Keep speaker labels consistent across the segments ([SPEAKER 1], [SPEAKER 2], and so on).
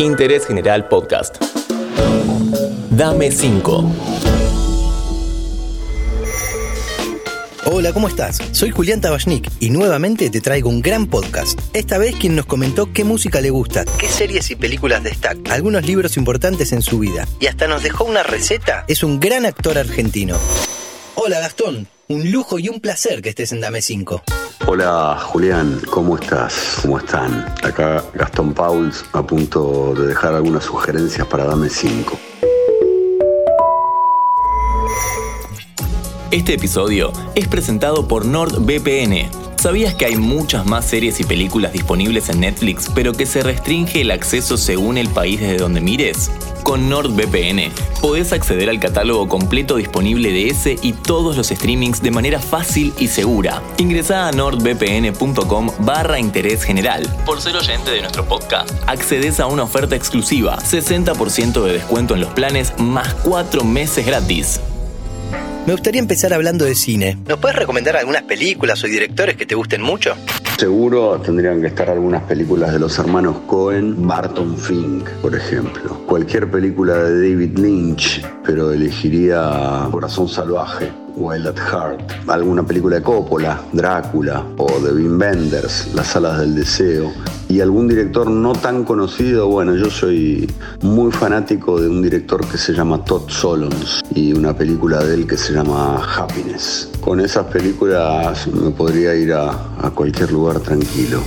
[SPEAKER 1] Interés General Podcast. Dame 5.
[SPEAKER 2] Hola, ¿cómo estás? Soy Julián Tabachnik y nuevamente te traigo un gran podcast. Esta vez quien nos comentó qué música le gusta, qué series y películas destaca, algunos libros importantes en su vida y hasta nos dejó una receta es un gran actor argentino. Hola Gastón, un lujo y un placer que estés en Dame 5.
[SPEAKER 3] Hola Julián, ¿cómo estás? ¿Cómo están? Acá Gastón Pauls a punto de dejar algunas sugerencias para Dame 5.
[SPEAKER 1] Este episodio es presentado por NordVPN. ¿Sabías que hay muchas más series y películas disponibles en Netflix, pero que se restringe el acceso según el país desde donde mires? Con NordVPN podés acceder al catálogo completo disponible de ese y todos los streamings de manera fácil y segura. Ingresá a nordvpn.com barra interés general. Por ser oyente de nuestro podcast, accedes a una oferta exclusiva, 60% de descuento en los planes más 4 meses gratis.
[SPEAKER 2] Me gustaría empezar hablando de cine. ¿Nos puedes recomendar algunas películas o directores que te gusten mucho?
[SPEAKER 3] Seguro tendrían que estar algunas películas de los hermanos Cohen, Barton Fink, por ejemplo. Cualquier película de David Lynch, pero elegiría Corazón Salvaje. Wild at Heart, alguna película de Coppola, Drácula o de Wim Wenders, Las Alas del Deseo, y algún director no tan conocido, bueno, yo soy muy fanático de un director que se llama Todd Solons y una película de él que se llama Happiness. Con esas películas me podría ir a, a cualquier lugar tranquilo.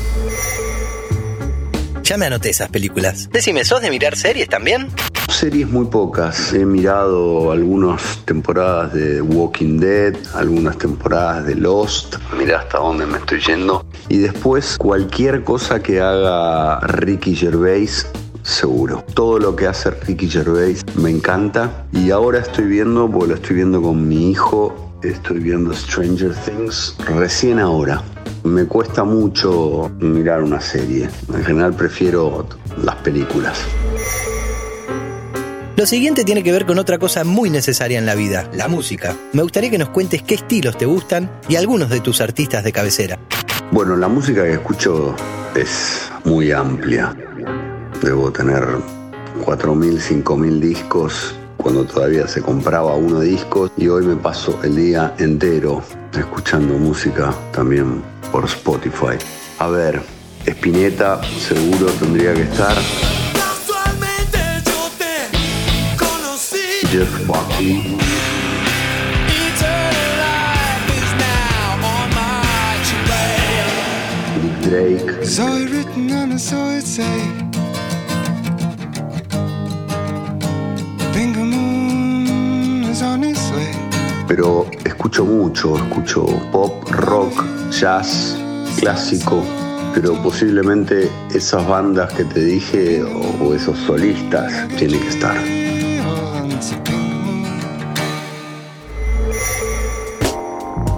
[SPEAKER 2] Ya me anoté esas películas. Decime, ¿sos de mirar series también?
[SPEAKER 3] Series muy pocas. He mirado algunas temporadas de Walking Dead, algunas temporadas de Lost. Mira hasta dónde me estoy yendo. Y después cualquier cosa que haga Ricky Gervais seguro. Todo lo que hace Ricky Gervais me encanta. Y ahora estoy viendo, porque lo estoy viendo con mi hijo, estoy viendo Stranger Things recién ahora. Me cuesta mucho mirar una serie. En general prefiero las películas.
[SPEAKER 2] Lo siguiente tiene que ver con otra cosa muy necesaria en la vida, la música. Me gustaría que nos cuentes qué estilos te gustan y algunos de tus artistas de cabecera.
[SPEAKER 3] Bueno, la música que escucho es muy amplia. Debo tener 4.000, 5.000 discos cuando todavía se compraba uno disco y hoy me paso el día entero escuchando música también por Spotify. A ver, Spinetta seguro tendría que estar. Jeff Buckley. Drake. Pero escucho mucho, escucho pop, rock, jazz, clásico, pero posiblemente esas bandas que te dije o, o esos solistas tienen que estar.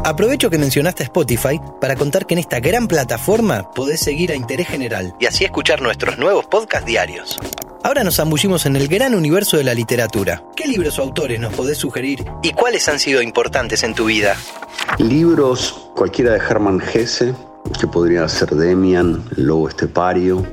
[SPEAKER 2] Aprovecho que mencionaste Spotify para contar que en esta gran plataforma podés seguir a Interés General y así escuchar nuestros nuevos podcasts diarios. Ahora nos zambullimos en el gran universo de la literatura. ¿Qué libros o autores nos podés sugerir y cuáles han sido importantes en tu vida?
[SPEAKER 3] Libros, cualquiera de Hermann Hesse, que podría ser Demian, Lobo Estepario,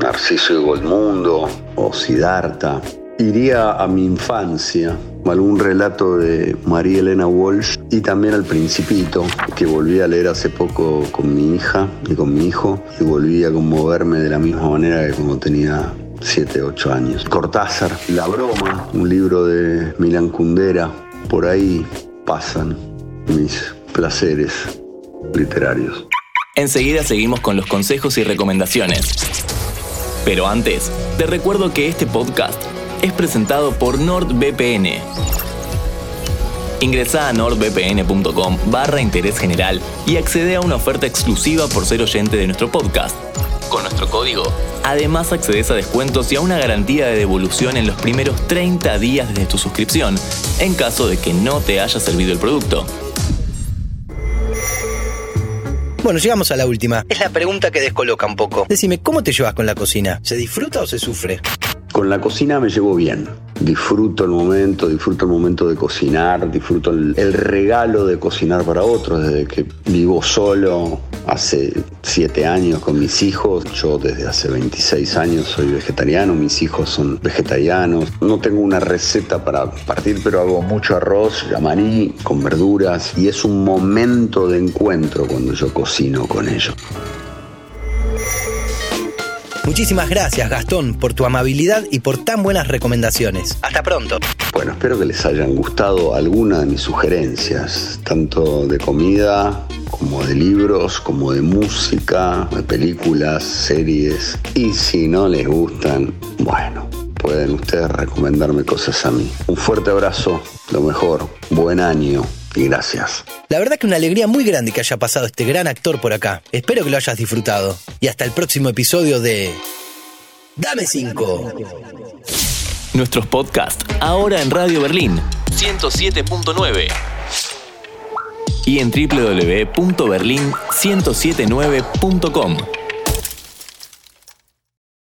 [SPEAKER 3] Narciso y Goldmundo o Siddhartha. Iría a mi infancia, algún relato de María Elena Walsh y también al Principito, que volví a leer hace poco con mi hija y con mi hijo y volví a conmoverme de la misma manera que cuando tenía 7, 8 años. Cortázar, La Broma, un libro de Milan Kundera, por ahí pasan mis placeres literarios.
[SPEAKER 1] Enseguida seguimos con los consejos y recomendaciones. Pero antes, te recuerdo que este podcast es presentado por NordVPN. Ingresa a nordvpn.com barra interés general y accede a una oferta exclusiva por ser oyente de nuestro podcast. Con nuestro código, además accedes a descuentos y a una garantía de devolución en los primeros 30 días desde tu suscripción, en caso de que no te haya servido el producto.
[SPEAKER 2] Bueno, llegamos a la última. Es la pregunta que descoloca un poco. Decime, ¿cómo te llevas con la cocina? ¿Se disfruta o se sufre?
[SPEAKER 3] Con la cocina me llevo bien. disfruto el momento, disfruto el momento de cocinar, disfruto el, regalo de cocinar para otros, desde que vivo solo hace siete años con mis hijos, yo desde hace 26 años soy vegetariano, mis hijos son vegetarianos, no tengo una receta para partir, pero hago mucho arroz, amarí con verduras y es un momento de encuentro cuando yo cocino con ellos.
[SPEAKER 2] Muchísimas gracias Gastón por tu amabilidad y por tan buenas recomendaciones. Hasta pronto.
[SPEAKER 3] Bueno, espero que les hayan gustado algunas de mis sugerencias, tanto de comida como de libros, como de música, de películas, series. Y si no les gustan, bueno, pueden ustedes recomendarme cosas a mí. Un fuerte abrazo, lo mejor, buen año y gracias.
[SPEAKER 2] La verdad que una alegría muy grande que haya pasado este gran actor por acá. Espero que lo hayas disfrutado. Y hasta el próximo episodio de... Dame 5.
[SPEAKER 1] Nuestros podcasts ahora en Radio Berlín 107.9 y en www.berlin1079.com.